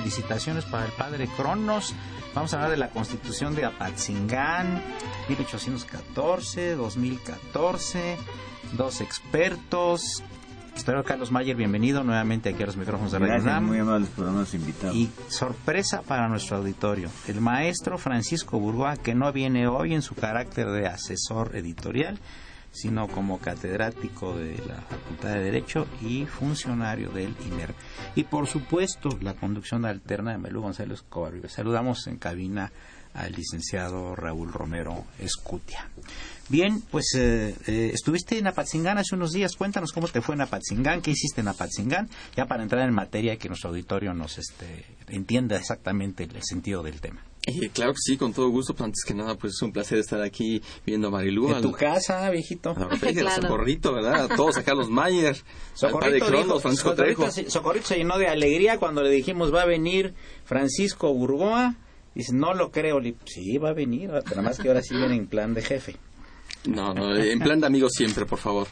Felicitaciones para el padre Cronos. Vamos a hablar de la constitución de Apatzingán, 1814, 2014, dos expertos. Espero Carlos Mayer, bienvenido nuevamente aquí a los micrófonos de Radio muy amables por habernos invitado. Y sorpresa para nuestro auditorio, el maestro Francisco Burgoa, que no viene hoy en su carácter de asesor editorial, sino como catedrático de la Facultad de Derecho y funcionario del INER. Y por supuesto, la conducción alterna de Melú González Covarrubias. Saludamos en cabina al licenciado Raúl Romero Escutia. Bien, pues eh, eh, estuviste en Apatzingán hace unos días. Cuéntanos cómo te fue en Apatzingán, qué hiciste en Apatzingán, ya para entrar en materia y que nuestro auditorio nos este, entienda exactamente el sentido del tema. Eh, claro que sí, con todo gusto. Pues, antes que nada, pues es un placer estar aquí viendo a Marilú. En tu casa, viejito. A Socorrito, ¿verdad? A todos acá, los Mayer. Socorrito, Francisco Socorrito se llenó de alegría cuando le dijimos va a venir Francisco Burgoa. Dice, no lo creo. Sí, va a venir, pero más que ahora sí viene en plan de jefe. No, no, en plan de amigo siempre, por favor.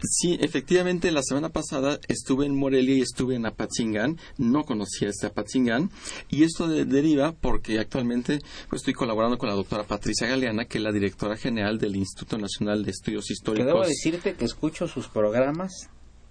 Sí, efectivamente, la semana pasada estuve en Morelia y estuve en Apatzingán. No conocía este Apatzingán. Y esto deriva porque actualmente pues, estoy colaborando con la doctora Patricia Galeana, que es la directora general del Instituto Nacional de Estudios Históricos. debo decirte que escucho sus programas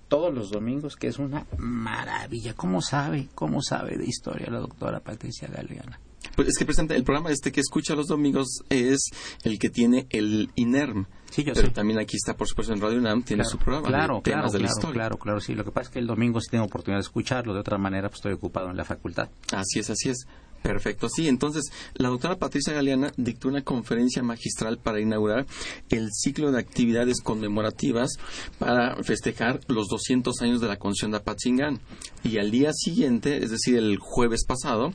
todos los domingos, que es una maravilla. ¿Cómo sabe? ¿Cómo sabe de historia la doctora Patricia Galeana? Pues es que presenta el programa este que escucha los domingos es el que tiene el INERM. Sí, yo Pero también aquí está, por supuesto, en Radio UNAM, tiene su programa. Claro, claro, claro, claro, claro, sí. Lo que pasa es que el domingo sí tengo oportunidad de escucharlo, de otra manera pues estoy ocupado en la facultad. Así es, así es. Perfecto, sí. Entonces, la doctora Patricia Galeana dictó una conferencia magistral para inaugurar el ciclo de actividades conmemorativas para festejar los 200 años de la concesión de Apatzingán. Y al día siguiente, es decir, el jueves pasado,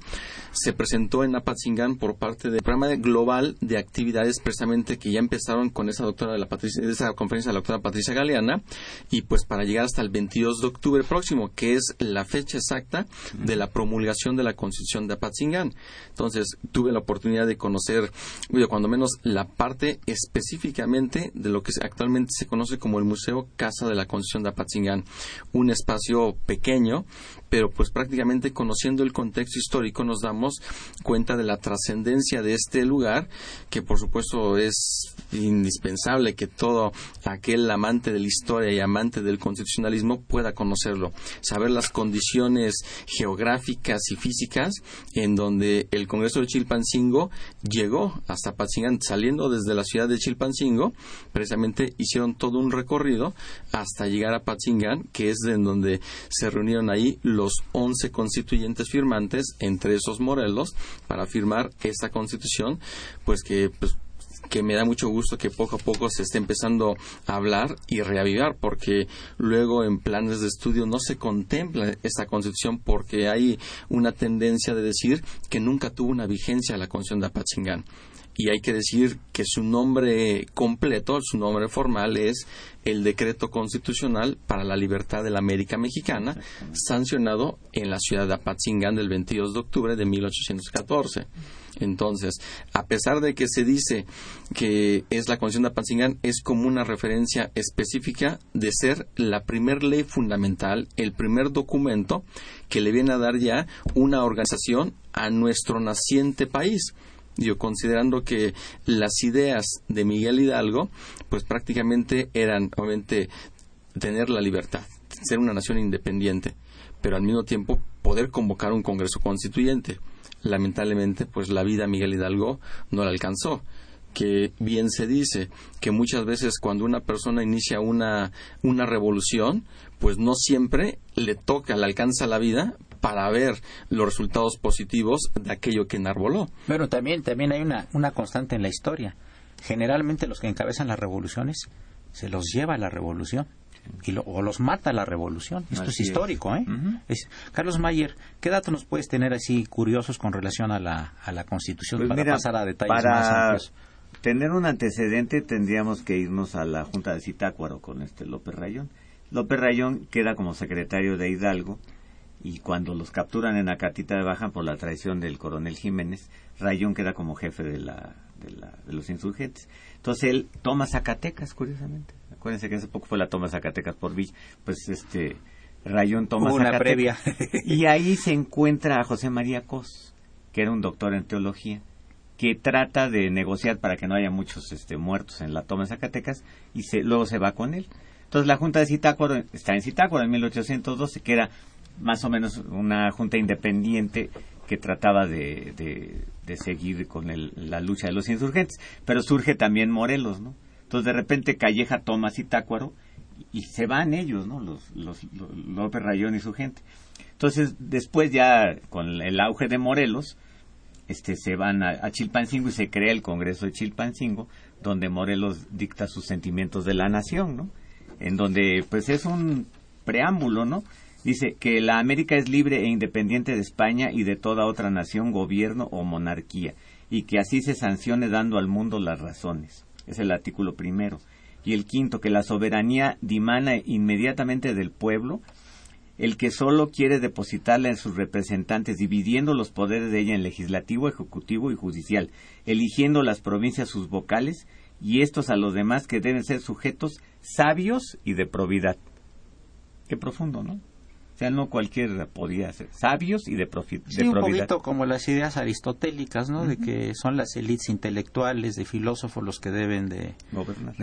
se presentó en Apatzingán por parte del programa global de actividades precisamente que ya empezaron con esa doctora de la Patricia, esa conferencia de la doctora Patricia Galeana y pues para llegar hasta el 22 de octubre próximo, que es la fecha exacta de la promulgación de la Constitución de Apatzingán. Entonces, tuve la oportunidad de conocer, cuando menos la parte específicamente de lo que actualmente se conoce como el Museo Casa de la Constitución de Apatzingán, un espacio pequeño pero pues prácticamente conociendo el contexto histórico nos damos cuenta de la trascendencia de este lugar, que por supuesto es indispensable que todo aquel amante de la historia y amante del constitucionalismo pueda conocerlo, saber las condiciones geográficas y físicas en donde el Congreso de Chilpancingo llegó hasta Patzingán, saliendo desde la ciudad de Chilpancingo, precisamente hicieron todo un recorrido hasta llegar a Patzingán, que es en donde se reunieron ahí los los 11 constituyentes firmantes, entre esos Morelos, para firmar esta constitución, pues que pues, que me da mucho gusto que poco a poco se esté empezando a hablar y reavivar, porque luego en planes de estudio no se contempla esta constitución porque hay una tendencia de decir que nunca tuvo una vigencia la constitución de Apatzingán y hay que decir que su nombre completo, su nombre formal es el Decreto Constitucional para la Libertad de la América Mexicana, sancionado en la ciudad de Apatzingán del 22 de octubre de 1814. Entonces, a pesar de que se dice que es la Constitución de Apatzingán, es como una referencia específica de ser la primer ley fundamental, el primer documento que le viene a dar ya una organización a nuestro naciente país yo considerando que las ideas de Miguel Hidalgo, pues prácticamente eran, obviamente, tener la libertad, ser una nación independiente, pero al mismo tiempo poder convocar un Congreso Constituyente. Lamentablemente, pues la vida Miguel Hidalgo no la alcanzó que bien se dice que muchas veces cuando una persona inicia una, una revolución, pues no siempre le toca, le alcanza la vida para ver los resultados positivos de aquello que enarboló. Pero también, también hay una, una constante en la historia. Generalmente los que encabezan las revoluciones se los lleva a la revolución. Y o los mata la revolución. Esto es histórico, ¿eh? Carlos Mayer, ¿qué datos nos puedes tener así curiosos con relación a la, a la Constitución pues para pasar a detalles más amplios? Tener un antecedente tendríamos que irnos a la Junta de Citácuaro con este López Rayón. López Rayón queda como secretario de Hidalgo y cuando los capturan en Acatita de Baja por la traición del coronel Jiménez, Rayón queda como jefe de, la, de, los insurgentes. Entonces él toma Zacatecas, curiosamente. Acuérdense que hace poco fue la toma de Zacatecas por Villa. Pues este Rayón toma una previa. y ahí se encuentra a José María Cos, que era un doctor en teología, que trata de negociar para que no haya muchos este, muertos en la toma de Zacatecas y se, luego se va con él. Entonces la Junta de Citácuaro está en Citácuaro en 1812, que era más o menos una junta independiente que trataba de, de, seguir con la lucha de los insurgentes. Pero surge también Morelos, ¿no? Entonces de repente Calleja toma Citácuaro y se van ellos, ¿no? Los, los, López Rayón y su gente. Entonces después ya con el auge de Morelos, este, se van a, a, Chilpancingo y se crea el Congreso de Chilpancingo, donde Morelos dicta sus sentimientos de la nación, ¿no? En donde pues es un preámbulo, ¿no? Dice que la América es libre e independiente de España y de toda otra nación, gobierno o monarquía, y que así se sancione dando al mundo las razones. Es el artículo primero. Y el quinto, que la soberanía dimana inmediatamente del pueblo, el que solo quiere depositarla en sus representantes, dividiendo los poderes de ella en legislativo, ejecutivo y judicial, eligiendo las provincias sus vocales, y estos a los demás que deben ser sujetos sabios y de probidad. Qué profundo, ¿no? Sea, no cualquiera podía ser. Sabios y de, profit, sí, un poquito como las ideas aristotélicas, ¿no? De que son las élites intelectuales de filósofos los que deben de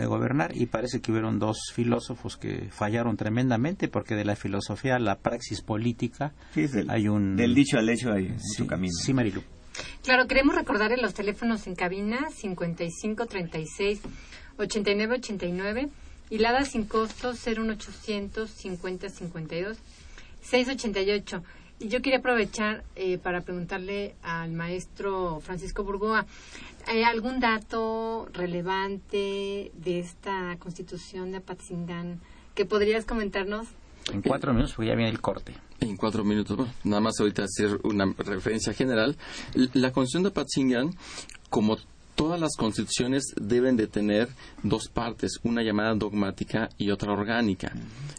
gobernar. Y parece que hubieron dos filósofos que fallaron tremendamente porque de la filosofía a la praxis política hay un... Del dicho al hecho hay su camino. Sí, Marilu. Claro, queremos recordarle los teléfonos en cabina 5536 8989 y la da sin costo 01800 5052 688. Y yo quería aprovechar eh, para preguntarle al maestro Francisco Burgoa, ¿hay algún dato relevante de esta constitución de Apatzingán que podrías comentarnos? En cuatro minutos, porque ya viene el corte. En cuatro minutos, bueno, nada más ahorita hacer una referencia general. La Constitución de Apatzingán, como todas las constituciones deben de tener dos partes, una llamada dogmática y otra orgánica.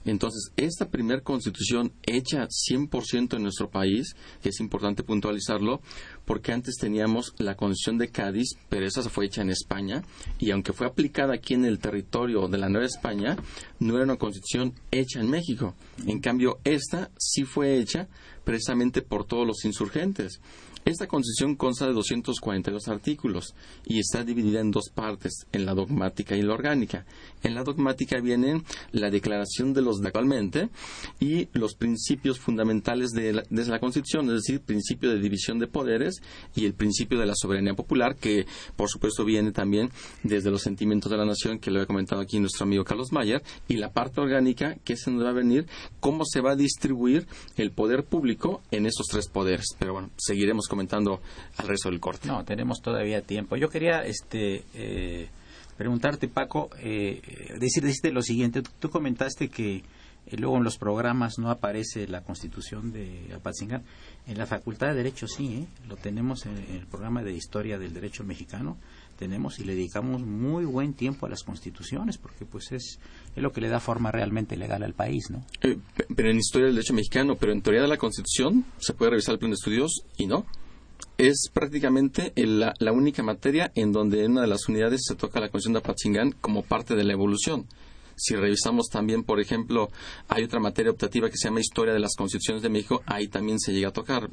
Entonces, esta primera constitución hecha 100% en nuestro país, que es importante puntualizarlo, porque antes teníamos la constitución de Cádiz, pero esa fue hecha en España, y aunque fue aplicada aquí en el territorio de la Nueva España, no era una constitución hecha en México. En cambio, esta sí fue hecha precisamente por todos los insurgentes. Esta constitución consta de 242 artículos y está dividida en dos partes, en la dogmática y la orgánica. En la dogmática vienen la declaración de los de y los principios fundamentales de la, de la constitución, es decir, principio de división de poderes y el principio de la soberanía popular, que por supuesto viene también desde los sentimientos de la nación, que lo ha comentado aquí nuestro amigo Carlos Mayer, y la parte orgánica, que es donde va a venir cómo se va a distribuir el poder público en esos tres poderes. Pero bueno, seguiremos comentando al resto del corte. No, tenemos todavía tiempo. Yo quería este, eh, preguntarte, Paco, eh, decir, decirte lo siguiente. Tú comentaste que luego en los programas no aparece la constitución de Apatzingán. En la Facultad de Derecho sí, ¿eh? lo tenemos en, el programa de Historia del Derecho Mexicano tenemos y le dedicamos muy buen tiempo a las constituciones porque pues es, es lo que le da forma realmente legal al país, ¿no? Eh, pero en historia del derecho mexicano, pero en teoría de la Constitución se puede revisar el plan de estudios y no. Es prácticamente la, la, única materia en donde en una de las unidades se toca la Constitución de Apatzingán como parte de la evolución. Si revisamos también, por ejemplo, hay otra materia optativa que se llama Historia de las Constituciones de México, ahí también se llega a tocar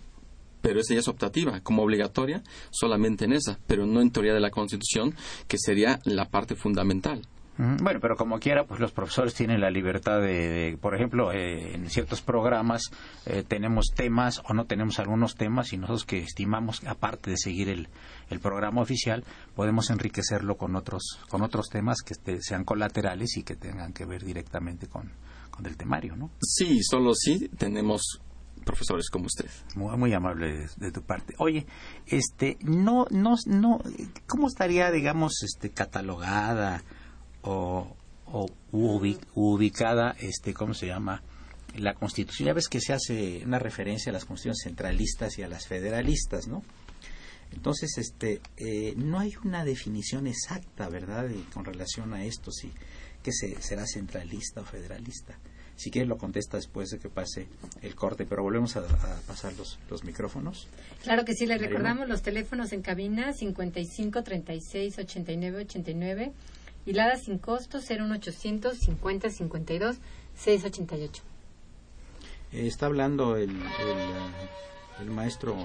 pero esa ya es optativa, como obligatoria, solamente en esa, pero no en teoría de la Constitución, que sería la parte fundamental. Bueno, pero como quiera, pues los profesores tienen la libertad de, de por ejemplo, eh, en ciertos programas eh, tenemos temas o no tenemos algunos temas y nosotros que estimamos, aparte de seguir el, el programa oficial, podemos enriquecerlo con otros, con otros temas que te, sean colaterales y que tengan que ver directamente con, con el temario, ¿no? Sí, solo sí tenemos profesores como usted. Muy, muy amable de, de, tu parte. Oye, este, no, no, no, ¿cómo estaría, digamos, este, catalogada o, o ubicada, este, ¿cómo se llama? La Constitución. Ya ves que se hace una referencia a las constituciones centralistas y a las federalistas, ¿no? Entonces, este, eh, no hay una definición exacta, ¿verdad?, y con relación a esto, si que se, será centralista o federalista. Si quieres lo contesta después de que pase el corte, pero volvemos a, a pasar los, los, micrófonos. Claro que sí, le recordamos los teléfonos en cabina 55 36 89 89 la sin costo 01800 50 52 688. Eh, está hablando el, el, el, maestro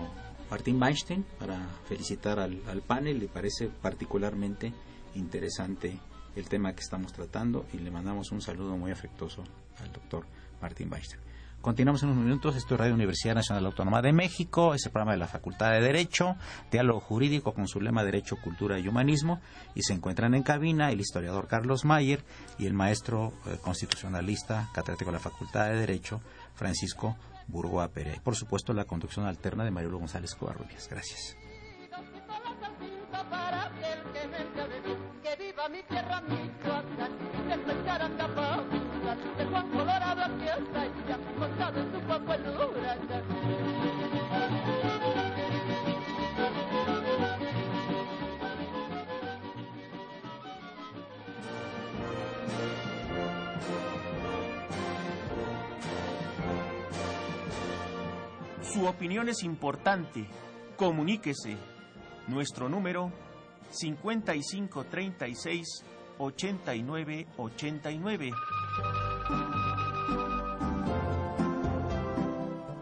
Martín Weinstein para felicitar al, al panel, le parece particularmente interesante el tema que estamos tratando y le mandamos un saludo muy afectuoso al doctor Martín Weinstein. Continuamos en unos minutos. Esto es Radio Universidad Nacional Autónoma de México. Es el programa de la Facultad de Derecho, diálogo jurídico con su lema Derecho, Cultura y Humanismo. Y se encuentran en cabina el historiador Carlos Mayer y el maestro eh, constitucionalista, catedrático de la Facultad de Derecho, Francisco Burgoa Pérez. Por supuesto, la conducción alterna de Marielo González Covarrubias. Gracias. De Charangapauca, de Juan Colorado aquí hasta ella, montado en su poco el huracán. Su opinión es importante. Comuníquese. Nuestro número 5536 8989.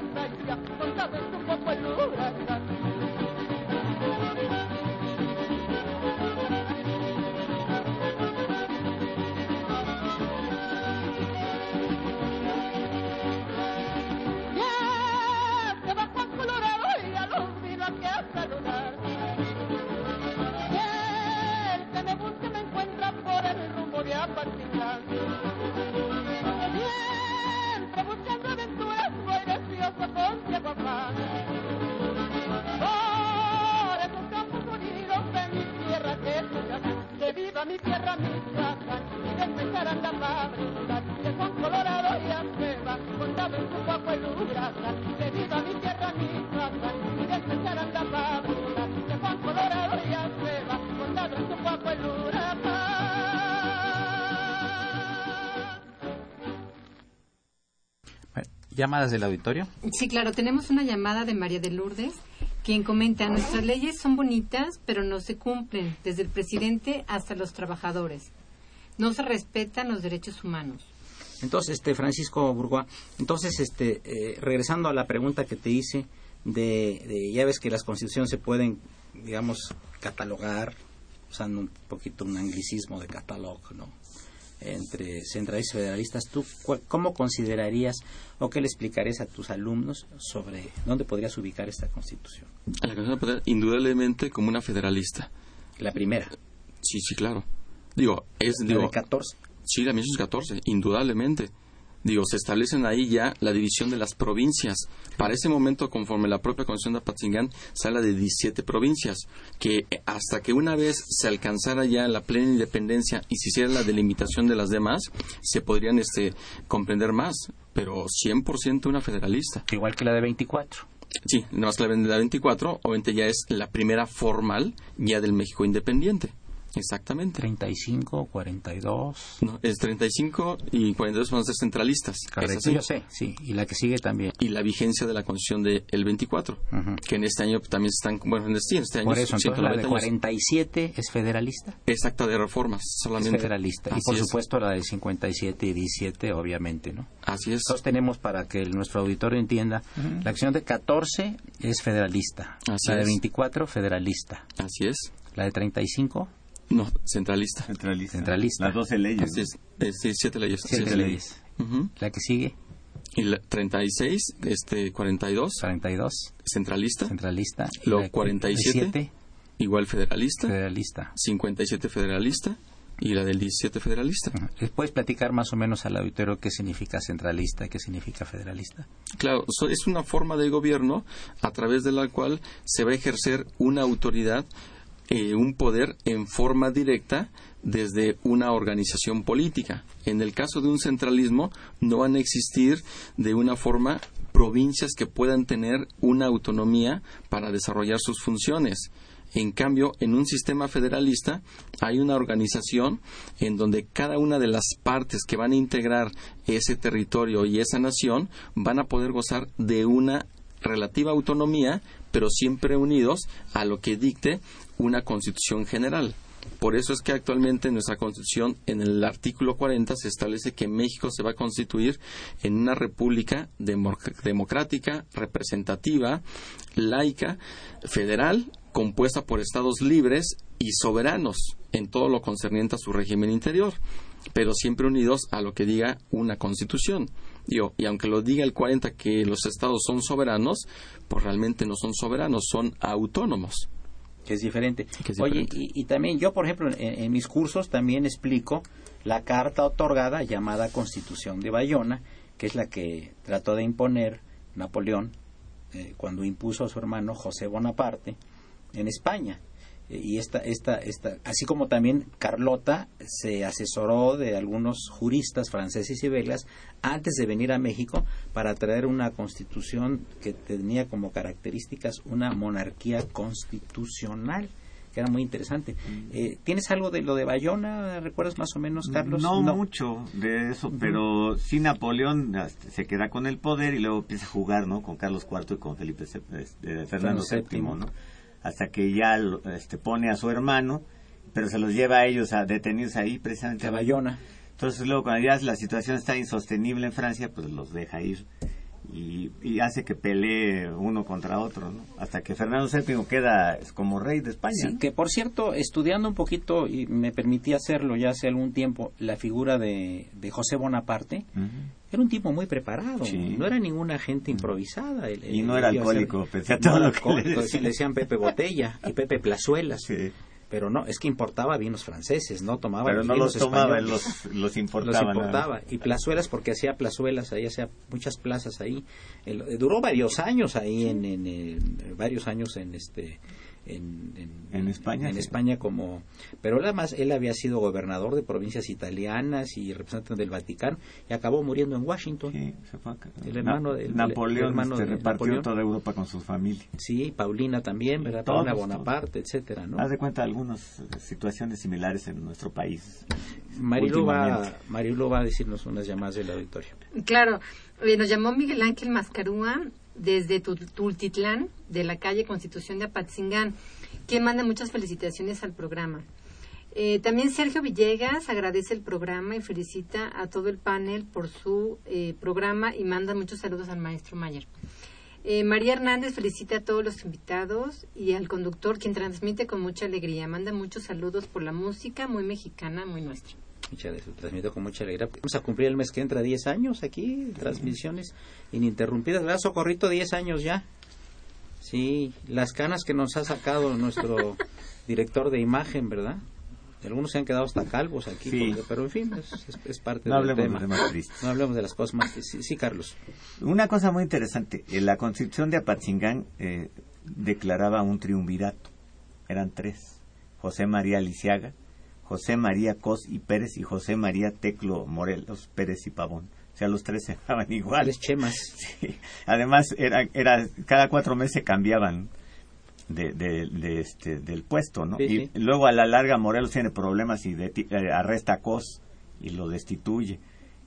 Colorado aquí ¿Llamadas del auditorio? Sí, claro, tenemos una llamada de María de Lourdes, quien comenta, nuestras leyes son bonitas, pero no se cumplen, desde el presidente hasta los trabajadores. No se respetan los derechos humanos. Entonces, este Francisco Burgoa, entonces, este, eh, regresando a la pregunta que te hice, de, de- ya ves que las constituciones se pueden, digamos, catalogar, usando un poquito un anglicismo de catálogo, ¿no? Entre centralistas y federalistas, ¿tú cómo considerarías o qué le explicarías a tus alumnos sobre dónde podrías ubicar esta constitución? La Constitución indudablemente como una federalista. La primera, Sí, sí, claro. Digo, es, la digo, de 14. Sí, la 14, indudablemente. Digo, se establecen ahí ya la división de las provincias. Para ese momento, conforme la propia Constitución de Apatzingán, se habla de 17 provincias, que hasta que una vez se alcanzara ya la plena independencia y se hiciera la delimitación de las demás, se podrían este, comprender más, pero 100% una federalista. Igual que la de 24. Sí, nada más que la de la 24, obviamente ya es la primera formal ya del México independiente. Exactamente. 35, 42. No, es 35 y 42 van a ser centralistas. Es Correcto, así. yo sé, sí. Y la que sigue también. Y la vigencia de la Constitución del el 24, Ujú. que en este año también están, bueno, en este, este año Por eso, entonces la de 190 años. 47 es federalista. Exacta de reformas, Es solamente. federalista. Y Así por es. supuesto la de 57 y 17, obviamente, ¿no? Así es. Entonces tenemos, para que el- nuestro auditorio entienda, la acción de 14 es federalista. Así la de es. 24, federalista. Así es. La de 35, No, centralista. Centralista. Centralista. Las 12 leyes. Así es. Es, sí, siete leyes. siete es. leyes. Ujú. La que sigue, Y la 36, este, 42, 42, centralista. centralista. De 47, 47, Igual federalista. federalista. 57 federalista. Y la del 17 federalista. ¿Les ¿Puedes platicar más o menos al auditorio qué significa centralista y qué significa federalista? Claro, so- es una forma de gobierno a través de la cual se va a ejercer una autoridad, eh, un poder en forma directa desde una organización política. En el caso de un centralismo, no van a existir de una forma provincias que puedan tener una autonomía para desarrollar sus funciones. En cambio, en un sistema federalista hay una organización en donde cada una de las partes que van a integrar ese territorio y esa nación van a poder gozar de una relativa autonomía, pero siempre unidos a lo que dicte una constitución general. Por eso es que actualmente en nuestra constitución, en el artículo 40, se establece que México se va a constituir en una república demo- democrática, representativa, laica, federal, compuesta por estados libres y soberanos en todo lo concerniente a su régimen interior, pero siempre unidos a lo que diga una constitución. Digo, y aunque lo diga el 40 que los estados son soberanos, pues realmente no son soberanos, son autónomos. que es diferente. Que es Oye, y, y también yo, por ejemplo, en, en mis cursos también explico la carta otorgada llamada Constitución de Bayona, que es la que trató de imponer Napoleón eh, cuando impuso a su hermano José Bonaparte en España. Y esta, esta, esta, así como también Carlota se asesoró de algunos juristas franceses y belgas antes de venir a México para traer una constitución que tenía como características una monarquía constitucional que era muy interesante. Eh, ¿Tienes algo de lo de Bayona? ¿Recuerdas más o menos, Carlos? No, mucho de eso, pero sí Napoleón este, se queda con el poder y luego empieza a jugar, ¿no? Con Carlos IV y con Felipe C- este, Fernando VII. VII, ¿no? Hasta que ya lo- este, pone a su hermano, pero se los lleva a ellos a detenidos ahí precisamente a Bayona. Entonces luego cuando ya la situación está insostenible en Francia, pues los deja ir y, y hace que pelee uno contra otro, ¿no? Hasta que Fernando VII queda como rey de España. Sí, ¿no? que por cierto, estudiando un poquito, y me permití hacerlo ya hace algún tiempo, la figura de, de José Bonaparte. Era un tipo muy preparado, Sí. no era ninguna gente improvisada. El- Y el- no era iba a ser- alcohólico, pese a no todo era lo que le alcohólico, decían. le decían Pepe Botella y Pepe Plazuelas. Sí. Pero no, es que importaba vinos franceses, no tomaba Pero no vinos los tomaba, él españoles. los, los importaba. los nada. importaba y plazuelas porque hacía plazuelas ahí hacía muchas plazas ahí El- duró varios años ahí en, en, en- varios años en este en, En España, en sí. España como pero además él había sido gobernador de provincias italianas y representante del Vaticano y acabó muriendo en Washington Sí, se fue acá. El hermano Na- del- Napoleón el hermano este, de repartió Napoleón. toda Europa con su familia. sí Paulina también verdad Todos, Paulina todos. Bonaparte etcétera no Haz de cuenta algunas eh, situaciones similares en nuestro país. Marilu va. Marilu va a decirnos unas llamadas del auditorio Claro, eh, nos llamó Miguel Ángel Mascarúa desde Tu- Tultitlán, de la calle Constitución de Apatzingán, quien manda muchas felicitaciones al programa. Eh, también Sergio Villegas agradece el programa y felicita a todo el panel por su eh, programa y manda muchos saludos al maestro Mayer. Eh, María Hernández felicita a todos los invitados y al conductor, quien transmite con mucha alegría. Manda muchos saludos por la música muy mexicana, muy nuestra. Mucha de- transmito con mucha alegría. Vamos a cumplir el mes que entra 10 años aquí, transmisiones ininterrumpidas. ¿Verdad, Socorrito? 10 años ya. Sí, las canas que nos ha sacado nuestro director de imagen, ¿verdad? Algunos se han quedado hasta calvos aquí, Sí. porque- pero en fin, es, es- es parte No del hablemos tema. de tristes. No hablemos de las cosas más... Sí, sí, Carlos. Una cosa muy interesante, en la Constitución de Apatzingán eh, declaraba un triunvirato. Eran tres. José María Lisiaga, José María Cos y Pérez y José María Teclo Morelos Pérez y Pavón. O sea, los tres se llamaban igual. Chemas. Sí. Además, era, era, cada cuatro meses se cambiaban de, de- de este, del puesto, ¿no? Sí, y luego a la larga Morelos tiene problemas y deti- eh, arresta a Cos y lo destituye.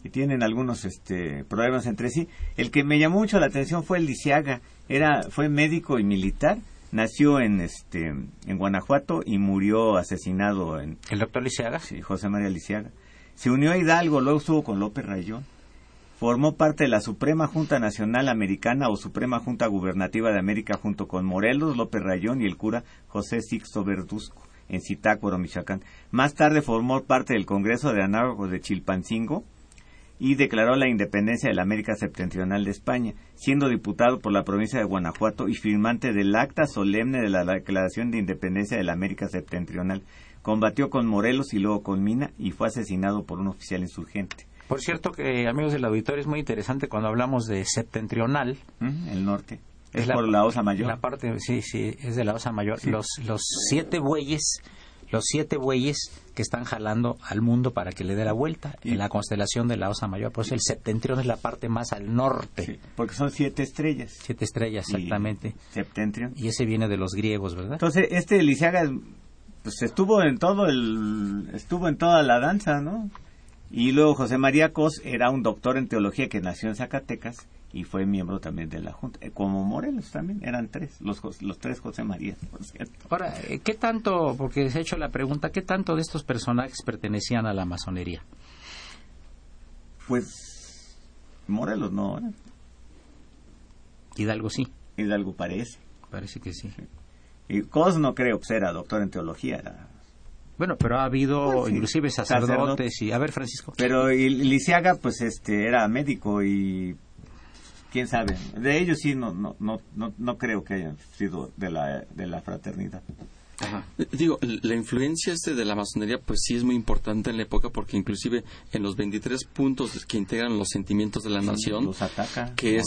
Y tienen algunos este, problemas entre sí. El que me llamó mucho la atención fue el Lisiaga. Era, fue médico y militar. Nació en, este, en Guanajuato y murió asesinado en, El doctor Liceaga. Sí, José María Lisiaga. Se unió a Hidalgo, luego estuvo con López Rayón. Formó parte de la Suprema Junta Nacional Americana o Suprema Junta Gubernativa de América junto con Morelos, López Rayón y el cura José Sixto Verduzco en Zitácuaro, Michoacán. Más tarde formó parte del Congreso de Anárgagos de Chilpancingo y declaró la independencia de la América Septentrional de España, siendo diputado por la provincia de Guanajuato y firmante del acta solemne de la Declaración de Independencia de la América Septentrional. Combatió con Morelos y luego con Mina y fue asesinado por un oficial insurgente. Por cierto que, amigos del auditorio, es muy interesante cuando hablamos de septentrional. El norte. Es, Es la- por la Osa Mayor. La parte, sí, sí, es de la Osa Mayor. Sí. Los, los siete bueyes, los siete bueyes que están jalando al mundo para que le dé la vuelta en la constelación de la Osa Mayor. Por eso el septentrión es la parte más al norte. Sí, porque son siete estrellas. Siete estrellas, exactamente. Y septentrion. Y ese viene de los griegos, ¿verdad? Entonces, este Lisiaga pues estuvo en todo el estuvo en toda la danza, ¿no? Y luego José María Cos era un doctor en teología que nació en Zacatecas y fue miembro también de la Junta, Eh, como Morelos también, eran tres, los, los tres José María, por cierto. Ahora, eh, ¿qué tanto, porque se ha hecho la pregunta, qué tanto de estos personajes pertenecían a la masonería? Pues Morelos no, ¿eh? Hidalgo sí, Hidalgo parece. parece que sí. Y Cos no creo, pues era doctor en teología, era- Bueno, pero ha habido Pues sí, inclusive sacerdotes sacerdotes. y... A ver, Francisco. Pero y Lisiaga, pues este, era médico y quién sabe. De ellos sí, no, no, no, no, no creo que hayan sido de la, de la fraternidad. Ajá. Eh, Digo, la influencia este de la masonería pues sí es muy importante en la época porque inclusive en los 23 puntos que integran los sentimientos de la nación, Los ataca. que es,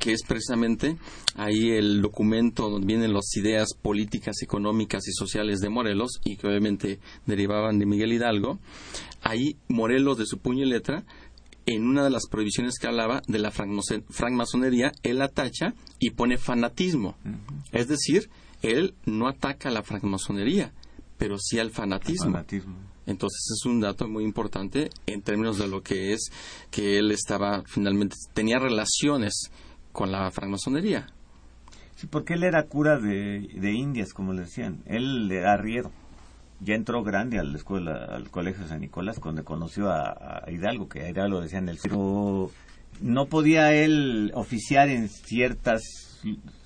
que es precisamente ahí el documento donde vienen las ideas políticas, económicas y sociales de Morelos y que obviamente derivaban de Miguel Hidalgo, ahí Morelos de su puño y letra en una de las prohibiciones que hablaba de la francmasonería, él la tacha y pone fanatismo. Es decir, él no ataca a la francmasonería, pero sí al fanatismo. Fanatismo. Entonces es un dato muy importante en términos de lo que es que él estaba finalmente tenía relaciones con la francmasonería. Sí, porque él era cura de, de Indias, como le decían. Él era arriero. Ya entró grande a la escuela, al colegio San Nicolás, donde conoció a, a Hidalgo, que a Hidalgo decían el pero no podía él oficiar en ciertas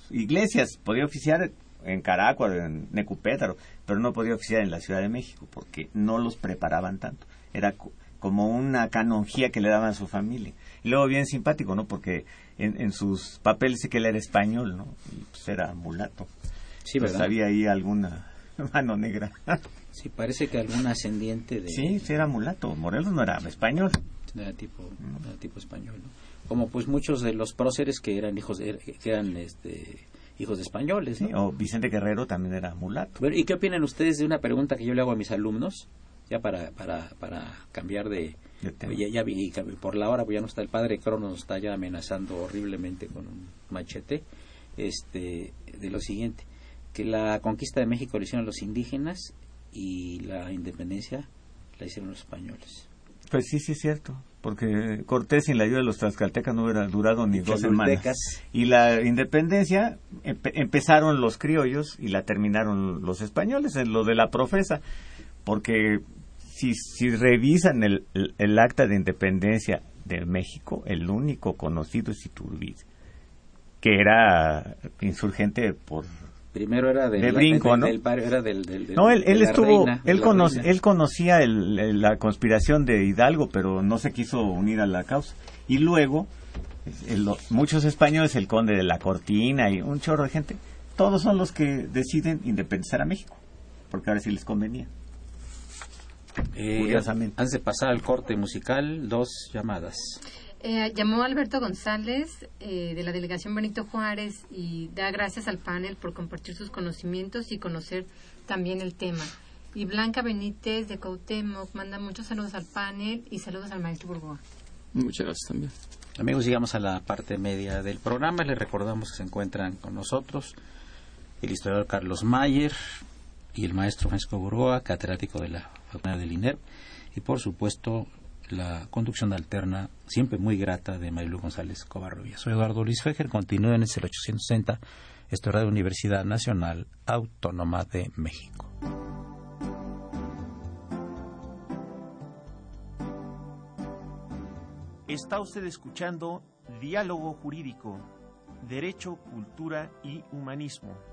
iglesias, podía oficiar en Caracas, en Necupétaro, pero no podía oficiar en la Ciudad de México, porque no los preparaban tanto. Era co- como una canonjía que le daban a su familia. Y luego bien simpático, ¿no? Porque en, en sus papeles sí que él era español, ¿no? Y pues era mulato. Sí, Pues ¿verdad? había ahí alguna mano negra. Sí, parece que algún ascendiente de, sí, sí era mulato. Morelos no era español. de tipo, de tipo español, ¿no? Como pues muchos de los próceres que eran hijos de, que eran este hijos de españoles, ¿no? Sí, o Vicente Guerrero también era mulato. Bueno, ¿y qué opinan ustedes de una pregunta que yo le hago a mis alumnos? Ya para, para, para cambiar de... Ya, ya vi, por la hora, pues ya no está el padre Cronos, nos está ya amenazando horriblemente con un machete, este, de lo siguiente, que la conquista de México la hicieron los indígenas y la independencia la hicieron los españoles. Pues sí, sí es cierto. Porque Cortés sin la ayuda de los tlaxcaltecas no hubiera durado ni dos semanas. Y la independencia empe- empezaron los criollos y la terminaron los españoles en lo de la profesa. Porque si, si revisan el, el- el acta de independencia de México, el único conocido es Iturbide, que era insurgente por Primero era del, De brinco, del- ¿no? del era del, del- del- No, él, él estuvo, reina, él, cono- él conocía el- el- la conspiración de Hidalgo, pero no se quiso unir a la causa. Y luego, el- muchos españoles, el conde de la Cortina y un chorro de gente, todos son los que deciden independizar a México, porque ahora sí les convenía. Eh, Curiosamente. Antes de pasar al corte musical, dos llamadas. Eh, llamó Alberto González eh, de la delegación Benito Juárez y da gracias al panel por compartir sus conocimientos y conocer también el tema. Y Blanca Benítez de Cuauhtémoc manda muchos saludos al panel y saludos al maestro Burgoa. Muchas gracias también. Amigos, llegamos a la parte media del programa. Les recordamos que se encuentran con nosotros el historiador Carlos Mayer y el maestro Francisco Burgoa, catedrático de la Facultad del INEP, y por supuesto la conducción alterna, siempre muy grata, de Marilu González Covarrubias. Soy Eduardo Luis Fejer, continúen en el 860, esto es Radio Universidad Nacional Autónoma de México. Está usted escuchando Diálogo Jurídico, Derecho, Cultura y Humanismo.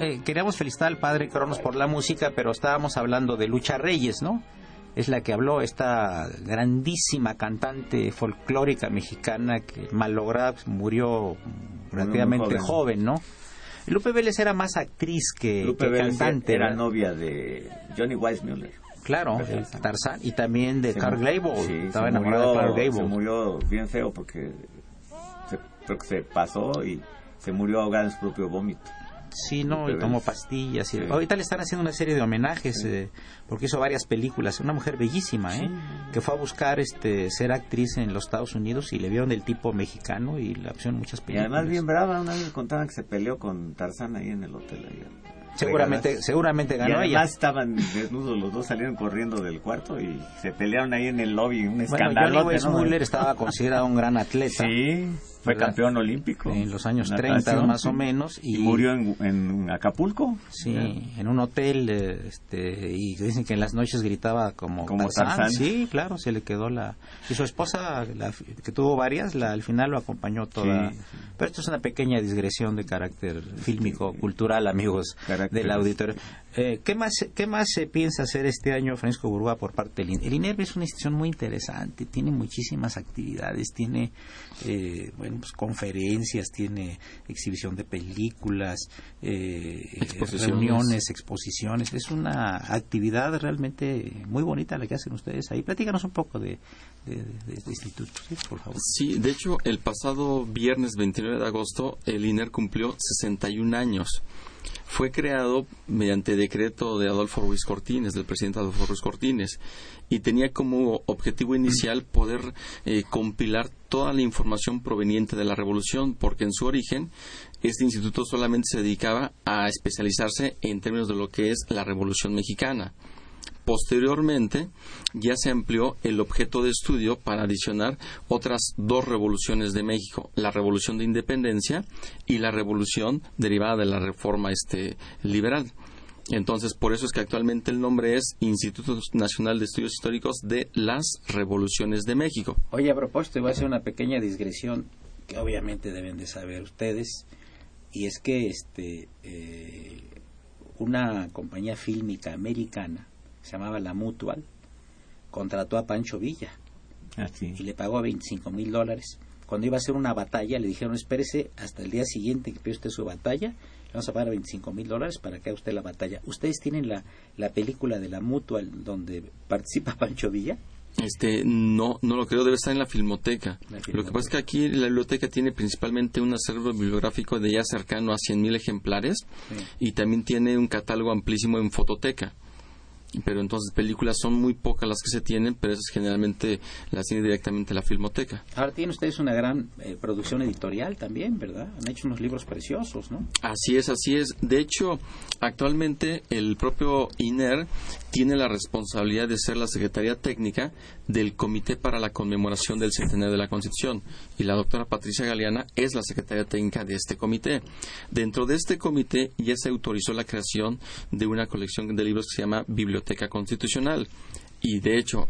Eh, queríamos felicitar al padre Cronos por la música, pero estábamos hablando de Lucha Reyes, ¿no? es la que habló esta grandísima cantante folclórica mexicana que malograda pues, murió relativamente joven. joven. ¿no? Lupe Vélez era más actriz que, Lupe que Vélez cantante. era novia de Johnny Weissmuller. Claro, el Tarzán. Y también de Se mu- Gable. sí, Estaba se enamorada de murió- Clark Se Gable. murió bien feo porque se, creo que se pasó y se murió ahogada en su propio vómito. Sí, no, y tomó pastillas. Y... Sí. Ahorita le están haciendo una serie de homenajes eh, porque hizo varias películas. Una mujer bellísima, ¿eh? Que fue a buscar este ser actriz en los Estados Unidos y le vieron el tipo mexicano y la en muchas Y películas. además bien brava, una vez me contaban que se peleó con Tarzán ahí en el hotel. ahí. Seguramente, seguramente Y ganó además ella. estaban desnudos los dos, salieron corriendo del cuarto y se pelearon ahí en el lobby, un Bueno, escandalote, Johnny ¿no? Weissmuller estaba considerado un gran atleta. Sí, fue ¿Verdad? campeón olímpico. En los años Natación, 30 más o menos. Y, Y, murió en, en Acapulco. Sí, en un hotel, este, y dicen que en las noches gritaba como, Como Tarzán. Tarzán. Sí, claro, se le quedó la... Y su esposa, la- que tuvo varias, la, al final lo acompañó toda. Sí. Pero esto es una pequeña digresión de carácter fílmico, cultural, amigos Carácter. del auditorio. Eh, ¿Qué más, qué más se piensa hacer este año Francisco Burgoa por parte del INER? El INER es una institución muy interesante, tiene muchísimas actividades, tiene eh, bueno, pues, conferencias, tiene exhibición de películas, eh, Exposiciones. reuniones, exposiciones. Es una actividad realmente muy bonita la que hacen ustedes ahí. Platícanos un poco de, de, de- de este instituto, ¿sí? por favor. Sí, de hecho, el pasado viernes 29 de agosto, el INER cumplió 61 años. Fue creado mediante decreto de Adolfo Ruiz Cortines, del presidente Adolfo Ruiz Cortines, y tenía como objetivo inicial poder eh, compilar toda la información proveniente de la revolución, porque en su origen este instituto solamente se dedicaba a especializarse en términos de lo que es la revolución mexicana. Posteriormente, ya se amplió el objeto de estudio para adicionar otras dos revoluciones de México, la revolución de independencia y la revolución derivada de la reforma este, liberal. Entonces, por eso es que actualmente el nombre es Instituto Nacional de Estudios Históricos de las Revoluciones de México. Oye, a propósito, voy a hacer una pequeña digresión que obviamente deben de saber ustedes, y es que este eh, una compañía fílmica americana, se llamaba La Mutual, contrató a Pancho Villa Así. y le pagó 25 mil dólares. Cuando iba a hacer una batalla, le dijeron, espérese hasta el día siguiente que pide usted su batalla, le vamos a pagar 25 mil dólares para que haga usted la batalla. ¿Ustedes tienen la, la película de La Mutual donde participa Pancho Villa? Este, no, no lo creo, debe estar en la filmoteca. La Lo que pasa es que aquí la biblioteca tiene principalmente un acervo bibliográfico de ya cercano a 100.000 ejemplares Sí. y también tiene un catálogo amplísimo en fototeca. Pero entonces películas son muy pocas las que se tienen, pero esas generalmente las tiene directamente la filmoteca. Ahora tienen ustedes una gran eh, producción editorial también, ¿verdad? Han hecho unos libros preciosos, ¿no? Así es, así es. De hecho, actualmente el propio INER tiene la responsabilidad de ser la Secretaría Técnica del Comité para la Conmemoración del Centenario de la Constitución y la doctora Patricia Galeana es la Secretaría Técnica de este comité. Dentro de este comité ya se autorizó la creación de una colección de libros que se llama Biblioteca Constitucional. Y de hecho,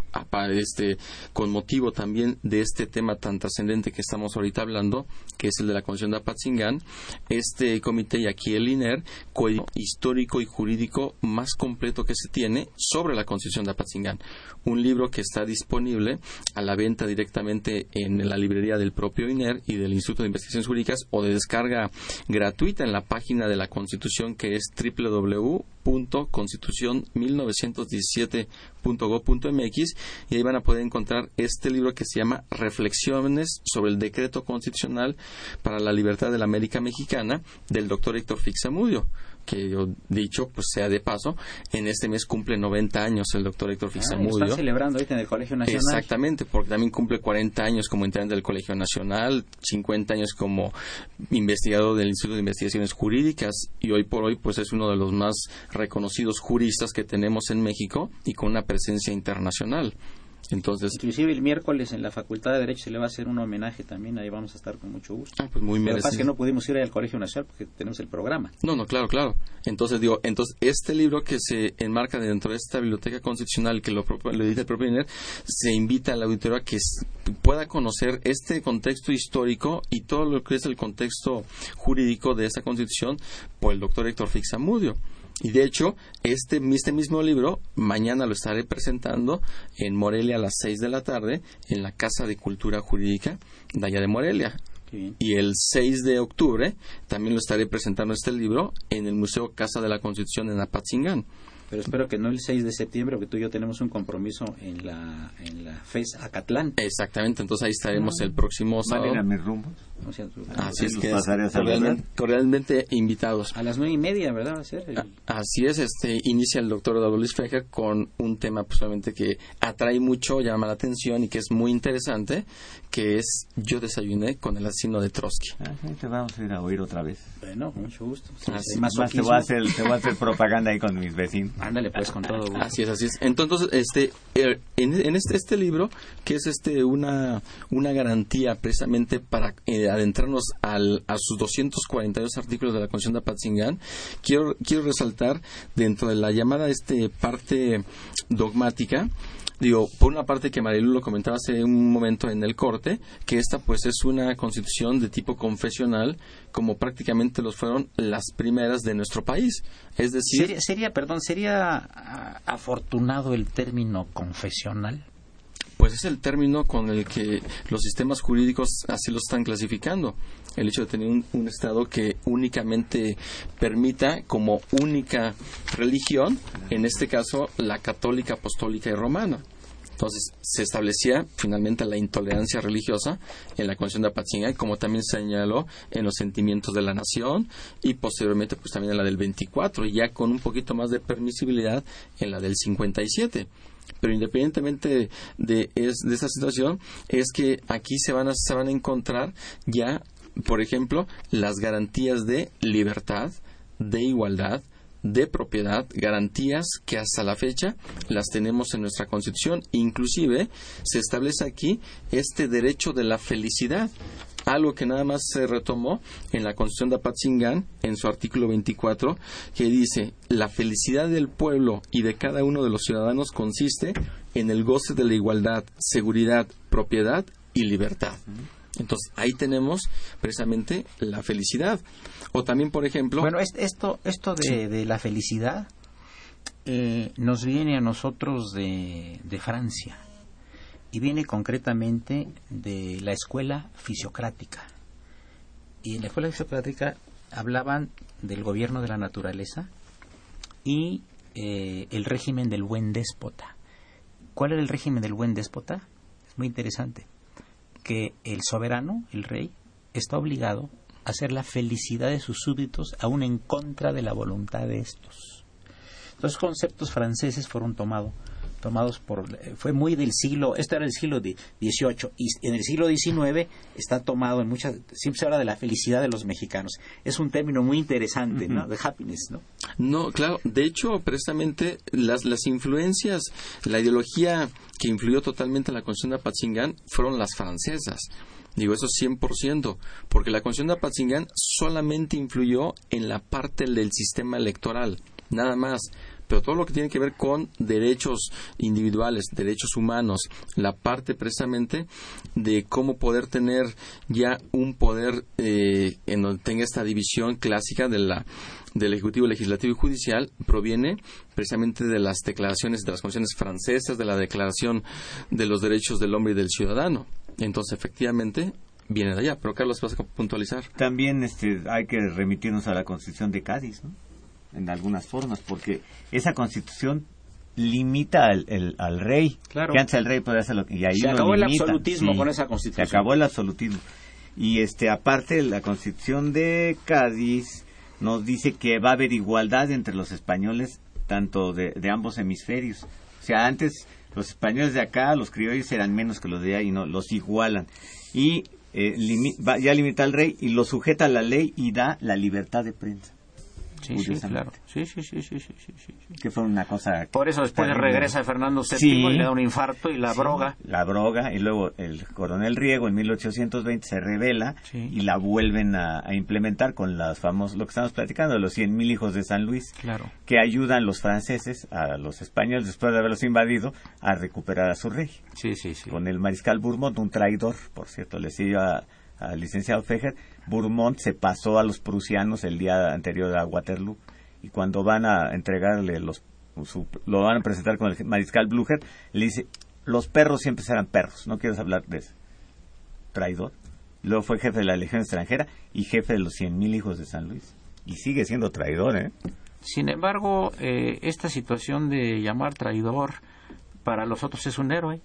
este, con motivo también de este tema tan trascendente que estamos ahorita hablando, que es el de la Constitución de Apatzingán, este comité y aquí el INER, código histórico y jurídico más completo que se tiene sobre la Constitución de Apatzingán. Un libro que está disponible a la venta directamente en la librería del propio INER y del Instituto de Investigaciones Jurídicas o de descarga gratuita en la página de la Constitución que es www.constitución1917.gov.mx y ahí van a poder encontrar este libro que se llama Reflexiones sobre el Decreto Constitucional para la Libertad de la América Mexicana del doctor Héctor Fixamudio que yo dicho pues sea de paso en este mes cumple 90 años el doctor Héctor Ah, Fixamudio están celebrando ahorita en el Colegio Nacional. Exactamente, porque también cumple 40 años como integrante del Colegio Nacional, 50 años como investigador del Instituto de Investigaciones Jurídicas y hoy por hoy pues es uno de los más reconocidos juristas que tenemos en México y con una presencia internacional. Entonces, Inclusive el miércoles en la Facultad de Derecho se le va a hacer un homenaje también, ahí vamos a estar con mucho gusto. ah, pues muy que pasa que no pudimos ir al Colegio Nacional porque tenemos el programa. No, no, claro, claro. Entonces digo, entonces este libro que se enmarca dentro de esta biblioteca constitucional que lo, lo edita el propio INER, se invita al auditorio a que pueda conocer este contexto histórico y todo lo que es el contexto jurídico de esta constitución por el doctor Héctor Fixamudio. Y de hecho, este, este mismo libro, mañana lo estaré presentando en Morelia a las 6 de la tarde, en la Casa de Cultura Jurídica de allá de Morelia. Y el 6 de octubre también lo estaré presentando este libro en el Museo Casa de la Constitución en Apatzingán. Pero espero que no el 6 de septiembre, porque tú y yo tenemos un compromiso en la, en la FES Acatlán. Exactamente, entonces ahí estaremos el próximo sábado. ¿Van a ir a mis rumbos? O sea, tú- Así es que a cordialmente, cordialmente invitados. a las nueve y media, ¿verdad? Va a ser el- A- Así es, este inicia el doctor Luis Fejer con un tema posiblemente que atrae mucho, llama la atención y que es muy interesante, que es Yo desayuné con el asesino de Trotsky. Ah, te vamos a ir a oír otra vez. Bueno, con mucho gusto. Sí, Así sí, es. Más te voy, a hacer, te voy a hacer propaganda ahí con mis vecinos. Ándale, pues, con todo gusto. Así es, así es. Entonces, este, eh, en, en este, este libro, que es este una, una garantía precisamente para eh, adentrarnos al, a sus 242 artículos de la Constitución de Apatzingán, quiero, quiero resaltar dentro de la llamada este parte dogmática, Digo, por una parte que Marilu lo comentaba hace un momento en el corte, que esta pues es una constitución de tipo confesional, como prácticamente los fueron las primeras de nuestro país. Es decir, Sería, perdón, sería ah, afortunado el término confesional. Pues es el término con el que los sistemas jurídicos así lo están clasificando. El hecho de tener un, Estado que únicamente permita como única religión, en este caso, la católica, apostólica y romana. Entonces se establecía finalmente la intolerancia religiosa en la Constitución de Apatzingán, como también se señaló en los sentimientos de la nación y posteriormente pues también en la del 24 y ya con un poquito más de permisibilidad en la del 57 pero independientemente de, es- de esta situación, es que aquí se van, a, se van a encontrar ya, por ejemplo, las garantías de libertad, de igualdad, de propiedad, garantías que hasta la fecha las tenemos en nuestra Constitución. Inclusive se establece aquí este derecho de la felicidad, algo que nada más se retomó en la Constitución de Apatzingán, en su artículo 24, que dice, la felicidad del pueblo y de cada uno de los ciudadanos consiste en el goce de la igualdad, seguridad, propiedad y libertad. Entonces, ahí tenemos precisamente la felicidad. O también, por ejemplo, Bueno, es- esto, esto de, de la felicidad eh, nos viene a nosotros de, de Francia y viene concretamente de la escuela fisiocrática. Y en la escuela fisiocrática hablaban del gobierno de la naturaleza y eh, el régimen del buen déspota. ¿Cuál era el régimen del buen déspota? Es muy interesante. Que el soberano, el rey, está obligado a hacer la felicidad de sus súbditos aún en contra de la voluntad de estos. Los conceptos franceses fueron tomados tomados por eh, fue muy del siglo esto era del siglo XVIII y en el siglo XIX está tomado en muchas siempre se habla de la felicidad de los mexicanos es un término muy interesante no de happiness no No, claro. De hecho, precisamente las, las influencias, la ideología que influyó totalmente en la Constitución de Apatzingán fueron las francesas. Digo, eso 100%, porque la Constitución de Apatzingán solamente influyó en la parte del sistema electoral, nada más. Pero todo lo que tiene que ver con derechos individuales, derechos humanos, la parte precisamente de cómo poder tener ya un poder eh, en donde tenga esta división clásica de la del Ejecutivo, Legislativo y Judicial proviene precisamente de las declaraciones de las constituciones francesas, de la Declaración de los Derechos del Hombre y del Ciudadano. Entonces, efectivamente, viene de allá. Pero, Carlos, vas a puntualizar. También este, hay que remitirnos a la Constitución de Cádiz, ¿no? En algunas formas, porque esa Constitución limita al, el- al rey. Claro. Que antes el rey podía hacer lo que... Y ahí Se acabó el absolutismo sí. con esa Se constitución. acabó el absolutismo. Y este aparte la Constitución de Cádiz nos dice que va a haber igualdad entre los españoles tanto de, de ambos hemisferios. O sea, antes los españoles de acá, los criollos eran menos que los de allá y no los igualan. Y eh, limi- va- ya limita al rey y lo sujeta a la ley y da la libertad de prensa. Sí sí claro sí sí sí sí sí sí, sí. Que fue una cosa por eso después terrible. regresa Fernando VII Sí. y le da un infarto y la Sí, broga La broga, y luego el coronel Riego en 1820 se revela Sí. y la vuelven a, a implementar con las famosas, lo que estamos platicando, de los 100.000 hijos de San Luis, claro que ayudan los franceses a los españoles, después de haberlos invadido, a recuperar a su rey. sí sí sí Con el mariscal Bourmont, un traidor, por cierto, le decía al licenciado Fejer, Bourmont se pasó a los prusianos el día anterior a Waterloo y cuando van a entregarle los su- lo van a presentar con el mariscal Blucher, le dice, los perros siempre serán perros, no quieres hablar de eso. Traidor. Luego fue jefe de la Legión extranjera y jefe de los 100.000 hijos de San Luis. Y sigue siendo traidor, ¿eh? Sin embargo, eh, esta situación de llamar traidor para los otros es un héroe.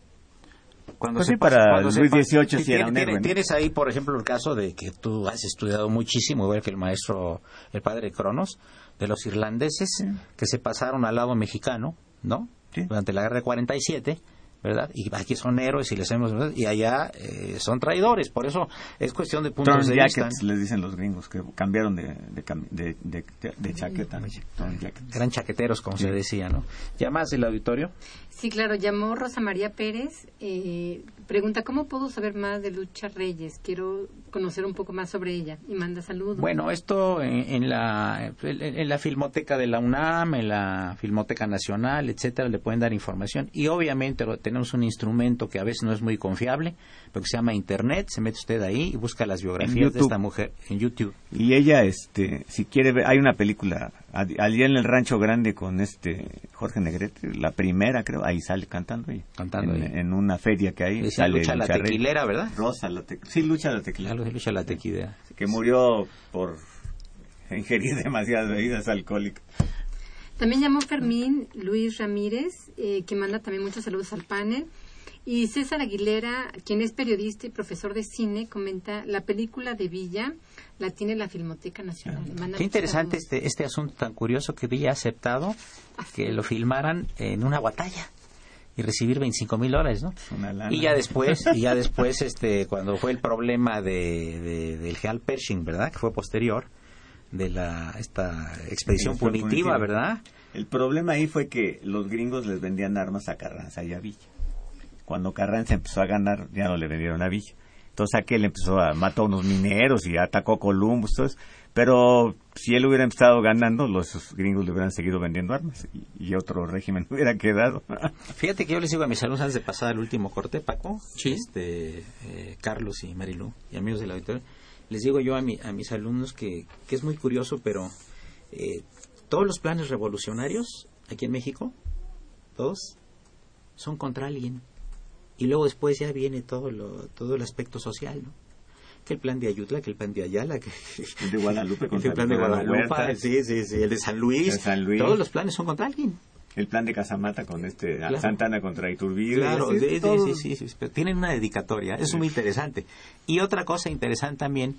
Cuando Pues se sí, pasa- para cuando se Luis pasa- XVIII sí tiene- era un héroe. Tienes ahí, por ejemplo, el caso de que tú has estudiado muchísimo, igual que el maestro, el padre Cronos, de los irlandeses que se pasaron al lado mexicano, ¿no? Sí. Durante la guerra de 47, ¿verdad? Y aquí son héroes y les hemos... Y allá eh, son traidores, por eso es cuestión de puntos Turn de jackets, vista. les dicen los gringos, que cambiaron de, de, cam- de, de- de- de chaqueta. Eran chaqueteros, como se decía, ¿no? ¿Ya más del auditorio? Sí, claro, llamó Rosa María Pérez. eh, pregunta, ¿cómo puedo saber más de Lucha Reyes? Quiero conocer un poco más sobre ella. Y manda saludos. Bueno, esto en, en la, en, en la Filmoteca de la UNAM, en la Filmoteca Nacional, etcétera, le pueden dar información. Y obviamente lo- tenemos un instrumento que a veces no es muy confiable, pero que se llama Internet. Se mete usted ahí y busca las biografías de esta mujer en YouTube. Y ella, este, si quiere ver, hay una película, a- allá en el Rancho Grande con este Jorge Negrete, la primera creo, ahí sale cantando ella. Cantando en, ahí. en una feria que hay. Sale Lucha la Rey. Tequilera, ¿verdad? Rosa la tequilera. Sí, Lucha la tequilera. Lucha la Tequilera. Que murió por ingerir demasiadas bebidas alcohólicas. También llamó Fermín Luis Ramírez, eh, que manda también muchos saludos al panel. Y César Aguilera, quien es periodista y profesor de cine, comenta la película de Villa la tiene la Filmoteca Nacional. Qué interesante este, este asunto tan curioso que Villa ha aceptado que lo filmaran en una batalla y recibir 25 mil dólares, ¿no? Una lana. Y ya después, y ya después, este, cuando fue el problema de, de- del General Pershing, ¿verdad? Que fue posterior de la esta expedición punitiva, punitiva. ¿verdad? El problema ahí fue que los gringos les vendían armas a Carranza y a Villa. Cuando Carranza empezó a ganar, ya no le vendieron a Villa. Entonces aquel empezó a matar a unos mineros y atacó Columbus, todo eso. Pero si él hubiera empezado ganando, los gringos le hubieran seguido vendiendo armas y, y otro régimen hubiera quedado. Fíjate que yo les digo a mis alumnos antes de pasar al último corte, Paco, Sí. este, eh, Carlos y Marilu y amigos del auditorio, les digo yo a, mi- a mis alumnos que, que es muy curioso, pero eh, todos los planes revolucionarios aquí en México, todos, son contra alguien. Y luego después ya viene todo, lo, todo el aspecto social, ¿no? Que el plan de Ayutla, que el plan de Ayala, que El de Guadalupe el plan de Guadalupe, Huerta, sí, sí, sí, el de San Luis, De San Luis. todos los planes son contra alguien. el plan de Casamata con este Claro. Santana contra Iturbide. Claro, sí, sí, todo. sí, sí, pero tienen una dedicatoria, es muy interesante. Y otra cosa interesante también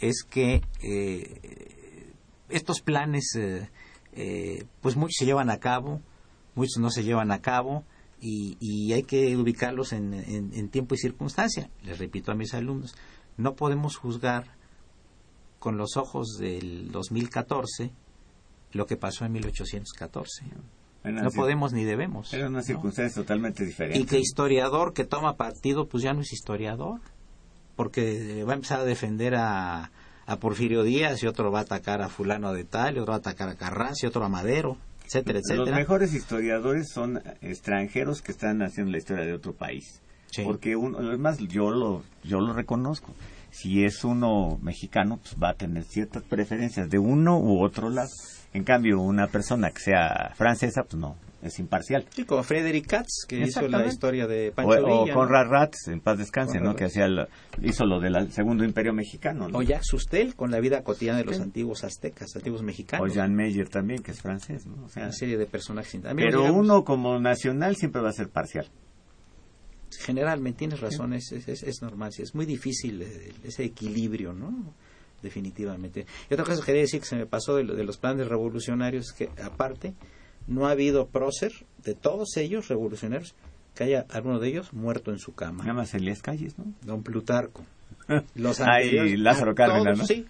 es que eh, estos planes, eh, eh, pues muchos se llevan a cabo, muchos no se llevan a cabo, y, y hay que ubicarlos en, en- en tiempo y circunstancia. Les repito a mis alumnos, no podemos juzgar con los ojos del 2014 lo que pasó en 1814. Eran No podemos ni debemos. Eran unas ¿no? circunstancias totalmente diferentes. Y que historiador que toma partido, pues ya no es historiador, porque va a empezar a defender a, a Porfirio Díaz y otro va a atacar a fulano de tal, y otro va a atacar a Carranza y otro a Madero, etcétera, Los mejores historiadores son extranjeros que están haciendo la historia de otro país. Sí. Porque uno, además yo lo, yo lo reconozco. Si es uno mexicano, pues va a tener ciertas preferencias de uno u otro lado. En cambio, una persona que sea francesa, pues no, es imparcial. Sí, como Frederick Katz, que hizo la historia de O, Pancho o ¿no? Conrad Ratz, en paz descanse, Conrad ¿no? Que hacía el- hizo lo del segundo imperio mexicano. ¿no? O Jacques Sustel, con la vida cotidiana de los antiguos aztecas, antiguos O mexicanos. Jan Meyer también, que es francés, ¿no? O sea, Una serie de personajes. Amigos, pero digamos, uno como nacional siempre va a ser parcial. Generalmente tienes razón, es, es, es- normal, sí, es muy difícil eh, ese equilibrio, ¿no? Definitivamente. Y otra cosa que quería decir que se me pasó de, de los planes revolucionarios, que aparte, no ha habido prócer de todos ellos revolucionarios que haya alguno de ellos muerto en su cama. Nada más Elías Calles, ¿no? Don Plutarco. Los Ay, Lázaro Cárdenas, ¿no? Sí,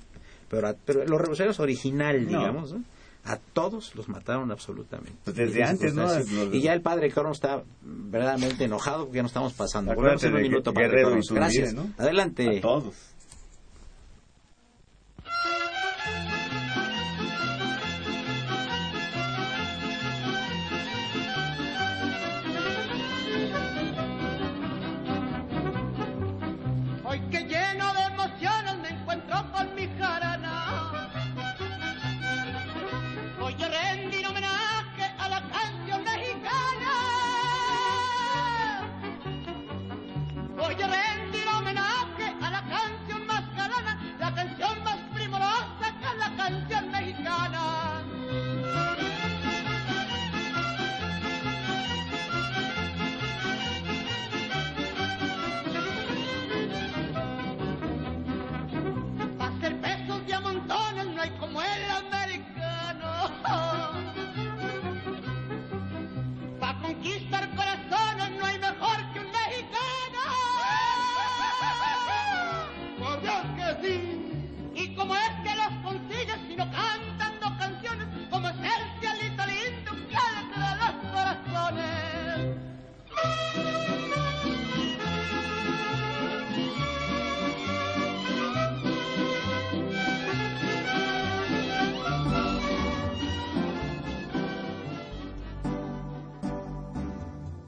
pero, a- pero los revolucionarios original, No. digamos, ¿no? A todos los mataron absolutamente. Pues desde antes, ¿no? Y ya el padre Crono está verdaderamente enojado porque ya no estamos pasando. Volvemos en un minuto, padre Gracias. ¿no? Adelante. A todos.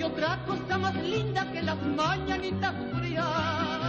Hay otra cosa más linda que las mañanitas frías.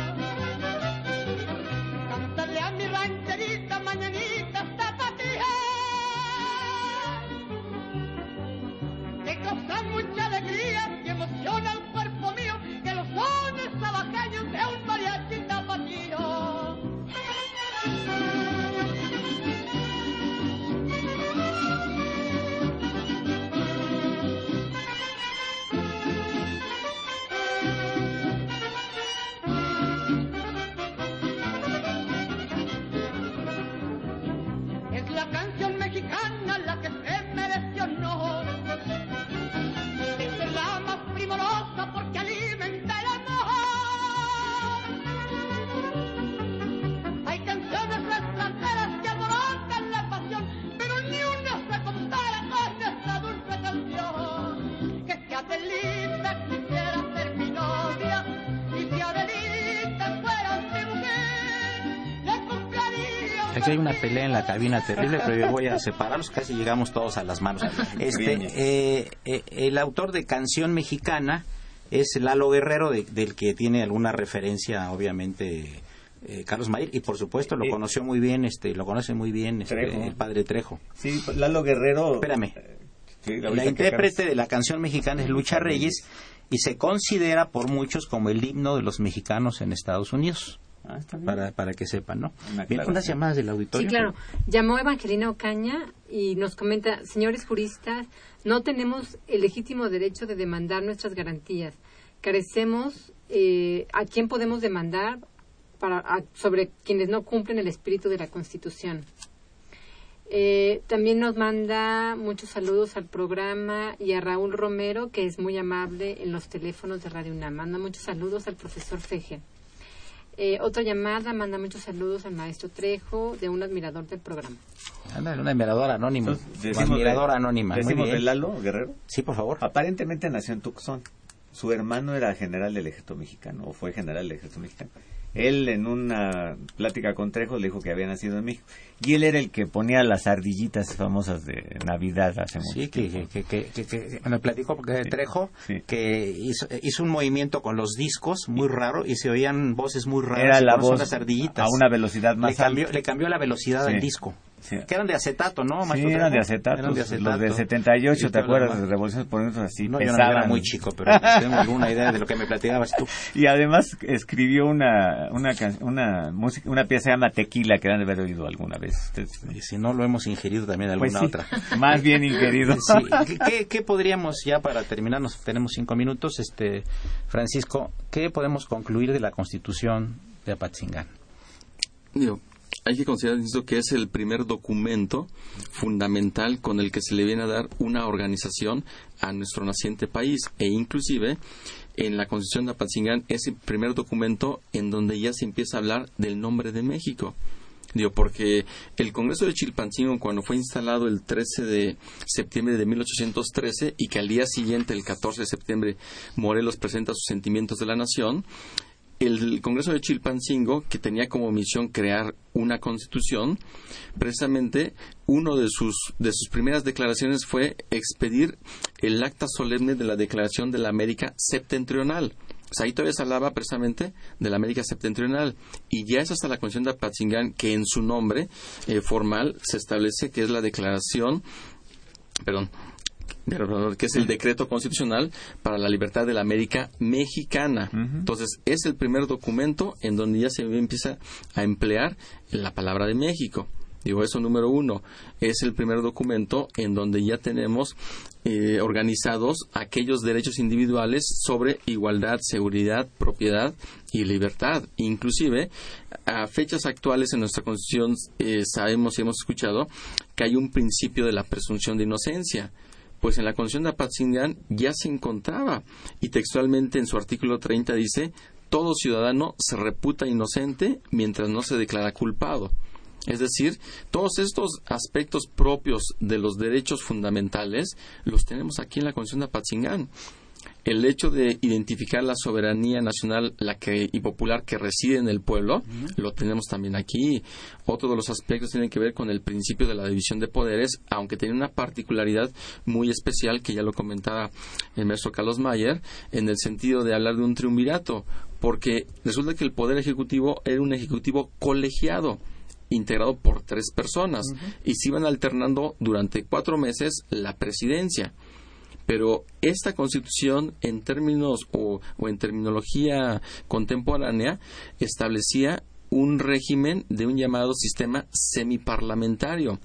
Aquí hay una pelea en la cabina terrible, pero yo voy a separarlos, casi llegamos todos a las manos. Este, eh, eh, el autor de Canción Mexicana es Lalo Guerrero, de- del que tiene alguna referencia, obviamente, eh, Carlos Mayer, y por supuesto lo conoció muy bien, este, lo conoce muy bien este, el padre Trejo. Sí, Lalo Guerrero. Espérame. Sí, La intérprete de la canción mexicana es Lucha Reyes y se considera por muchos como el himno de los mexicanos en Estados Unidos. Ah, está bien. Para, para que sepan, ¿no? Bien, unas llamadas del auditorio. Sí, claro. Llamó Evangelina Ocaña y nos comenta, señores juristas, no tenemos el legítimo derecho de demandar nuestras garantías. Carecemos, eh, ¿a quién podemos demandar para, a- sobre quienes no cumplen el espíritu de la Constitución? Eh, también nos manda muchos saludos al programa y a Raúl Romero, que es muy amable en los teléfonos de Radio UNAM. Manda muchos saludos al profesor Feje. Eh, otra llamada, manda muchos saludos al maestro Trejo, de un admirador del programa. Ándale, una admiradora anónima. Entonces, de- anónima. Decimos de Lalo Guerrero. Sí, por favor. Aparentemente nació en Tucson. Su hermano era general del ejército mexicano, o fue general del ejército mexicano. Él en una plática con Trejo le dijo que había nacido en México. Y él era el que ponía las ardillitas famosas de Navidad hace mucho Sí, tiempo. que, que, que- que- me platicó porque Sí, Trejo sí. que hizo, hizo un movimiento con los discos muy raro y se oían voces muy raras. Era la voz las ardillitas. a una velocidad más le cambió, alta. le cambió la velocidad al disco. Sí. Que eran de acetato, ¿no? Sí, maestro eran de acetatos. Eran de Los acetato. de 78, Sí, ¿te acuerdas? De Revoluciones por así, No, yo no, yo pesaban. era muy chico, pero tengo alguna idea de lo que me platicabas tú. Y además escribió una una una música, una pieza que se llama Tequila que han de haber oído alguna vez. Y si no lo hemos ingerido también Pues alguna sí, otra. Más bien ingerido. Sí, ¿qué- ¿qué, qué podríamos, ya para terminar, nos tenemos cinco minutos, este Francisco, qué podemos concluir de la constitución de Apatzingán? Digo, hay que considerar insisto, que es el primer documento fundamental con el que se le viene a dar una organización a nuestro naciente país e inclusive en la Constitución de Apatzingán es el primer documento en donde ya se empieza a hablar del nombre de México. Digo, porque el Congreso de Chilpancingo, cuando fue instalado el 13 de septiembre de 1813 y que al día siguiente, el 14 de septiembre, Morelos presenta sus sentimientos de la nación, el Congreso de Chilpancingo, que tenía como misión crear una constitución, precisamente uno de sus, de sus primeras declaraciones fue expedir el acta solemne de la Declaración de la América Septentrional. O sea, ahí todavía se hablaba precisamente de la América Septentrional. Y ya es hasta la Constitución de Apatzingán que en su nombre eh, formal se establece que es la Declaración, perdón, perdón, que es el decreto constitucional para la libertad de la América mexicana. Entonces, es el primer documento en donde ya se empieza a emplear la palabra de México. Digo, eso número uno. Es el primer documento en donde ya tenemos eh, organizados aquellos derechos individuales sobre igualdad, seguridad, propiedad y libertad. Inclusive, a fechas actuales en nuestra Constitución eh, sabemos y hemos escuchado que hay un principio de la presunción de inocencia pues en la Constitución de Apatzingán ya se encontraba y textualmente en su artículo 30 dice todo ciudadano se reputa inocente mientras no se declara culpado. Es decir, todos estos aspectos propios de los derechos fundamentales los tenemos aquí en la Constitución de Apatzingán el hecho de identificar la soberanía nacional la que, y popular que reside en el pueblo, lo tenemos también aquí. Otro de los aspectos tiene que ver con el principio de la división de poderes, aunque tiene una particularidad muy especial que ya lo comentaba el maestro Carlos Mayer, en el sentido de hablar de un triunvirato, porque resulta que el poder ejecutivo era un ejecutivo colegiado integrado por tres personas y se iban alternando durante cuatro meses la presidencia. Pero esta constitución, en términos o, en terminología contemporánea, establecía un régimen de un llamado sistema semiparlamentario,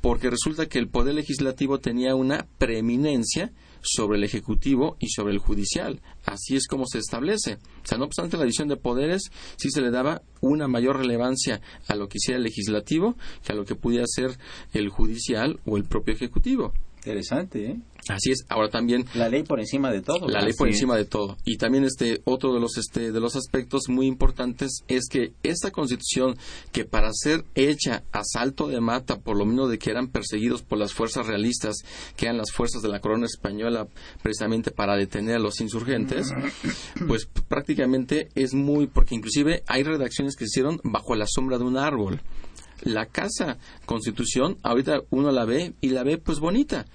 porque resulta que el poder legislativo tenía una preeminencia sobre el ejecutivo y sobre el judicial. Así es como se establece. O sea, no obstante la división de poderes, sí se le daba una mayor relevancia a lo que hiciera el legislativo que a lo que pudiera ser el judicial o el propio ejecutivo. Interesante, ¿eh? Así es. Ahora también la ley por encima de todo. La ley por encima de todo. Y también este otro de los este de los aspectos muy importantes es que esta Constitución que para ser hecha a salto de mata por lo menos de que eran perseguidos por las fuerzas realistas, que eran las fuerzas de la corona española precisamente para detener a los insurgentes, pues prácticamente es muy porque inclusive hay redacciones que se hicieron bajo la sombra de un árbol la casa. Constitución ahorita uno la ve y la ve pues bonita.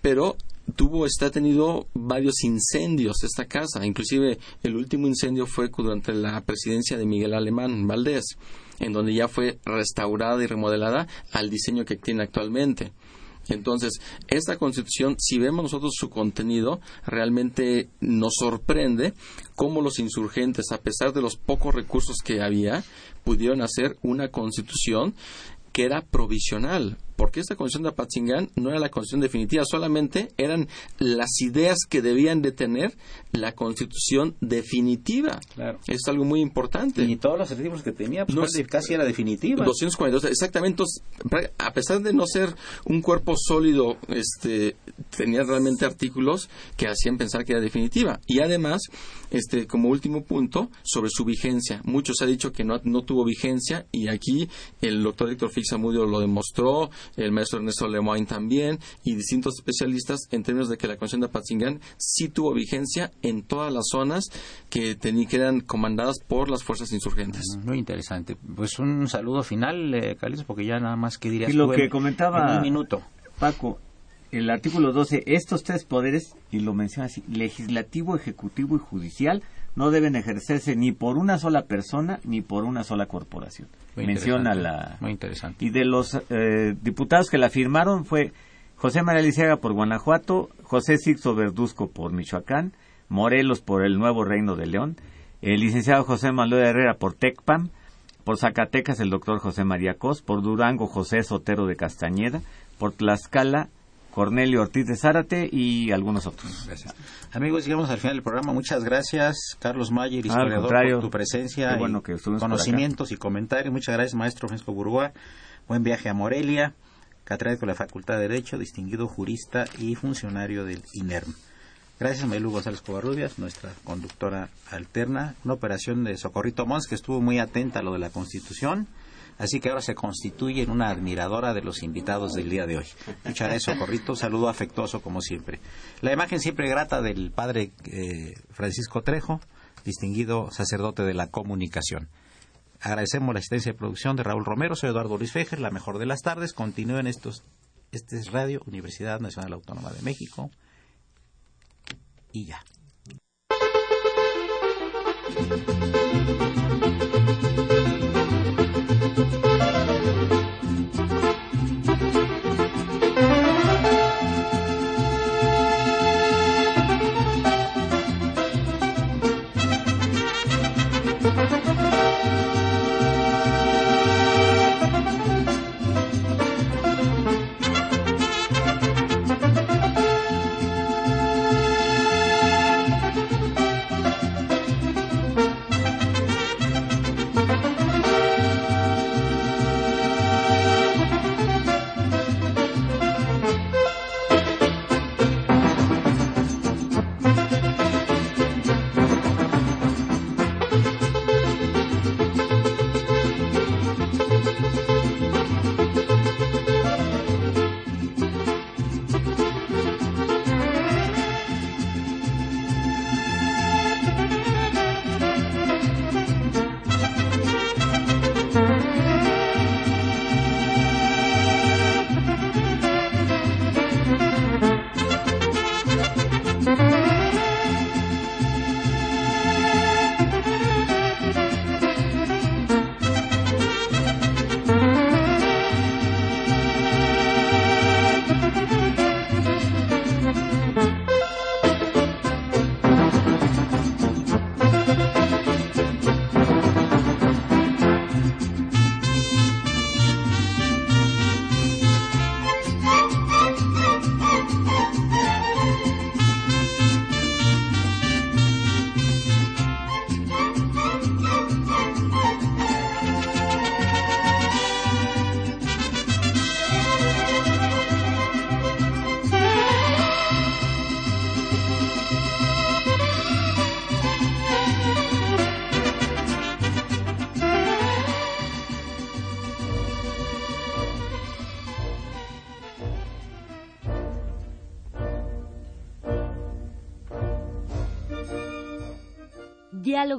Pero tuvo, está tenido varios incendios esta casa, inclusive el último incendio fue durante la presidencia de Miguel Alemán Valdés, en donde ya fue restaurada y remodelada al diseño que tiene actualmente. Entonces, esta constitución, si vemos nosotros su contenido, realmente nos sorprende cómo los insurgentes, a pesar de los pocos recursos que había, pudieron hacer una constitución que era provisional, porque esta constitución de Apatzingán no era la constitución definitiva, solamente eran las ideas que debían de tener la constitución definitiva. Claro. Es algo muy importante. Y todos los artículos que tenía, pues casi era definitiva. 242, exactamente. a pesar de no ser un cuerpo sólido, este, tenía realmente artículos que hacían pensar que era definitiva. Y además, este, como último punto, sobre su vigencia. Muchos ha dicho que no, no tuvo vigencia y aquí el doctor Héctor Fixamudio lo demostró, el maestro Ernesto Lemoyne también, y distintos especialistas en términos de que la Constitución de Apatzingán sí tuvo vigencia en todas las zonas que, que eran comandadas por las fuerzas insurgentes. Mm, muy interesante. Pues un saludo final, eh, Carlos, porque ya nada más que dirías. Y lo que comentaba un minuto. Paco, el artículo 12, estos tres poderes, y lo menciona así, legislativo, ejecutivo y judicial, no deben ejercerse ni por una sola persona ni por una sola corporación. Menciona la... Muy interesante. Y de los eh, diputados que la firmaron fue José María Lisiaga por Guanajuato, José Sixto Verduzco por Michoacán, Morelos por el Nuevo Reino de León, el licenciado José Manuel Herrera por TECPAM, por Zacatecas el doctor José María Cos, por Durango José Sotero de Castañeda, por Tlaxcala Cornelio Ortiz de Zárate y algunos otros. Amigos, llegamos al final del programa. Muchas gracias, Carlos Mayer, historiador, por tu presencia, conocimientos y comentarios. Muchas gracias, maestro Francisco Burgoa. Buen viaje a Morelia, catedrático de la Facultad de Derecho, distinguido jurista y funcionario del INERM. Gracias Maylú González Covarrubias, nuestra conductora alterna, una operación de Socorrito Mons que estuvo muy atenta a lo de la Constitución Así que ahora se constituye en una admiradora de los invitados del día de hoy. Muchas gracias, Socorrito. Saludo afectuoso como siempre. La imagen siempre grata del padre eh, Francisco Trejo, distinguido sacerdote de la comunicación. Agradecemos la asistencia de producción de Raúl Romero. Soy Eduardo Luis Fejer, la mejor de las tardes. Continúen estos. Este es Radio Universidad Nacional Autónoma de México. Y ya. Thank you.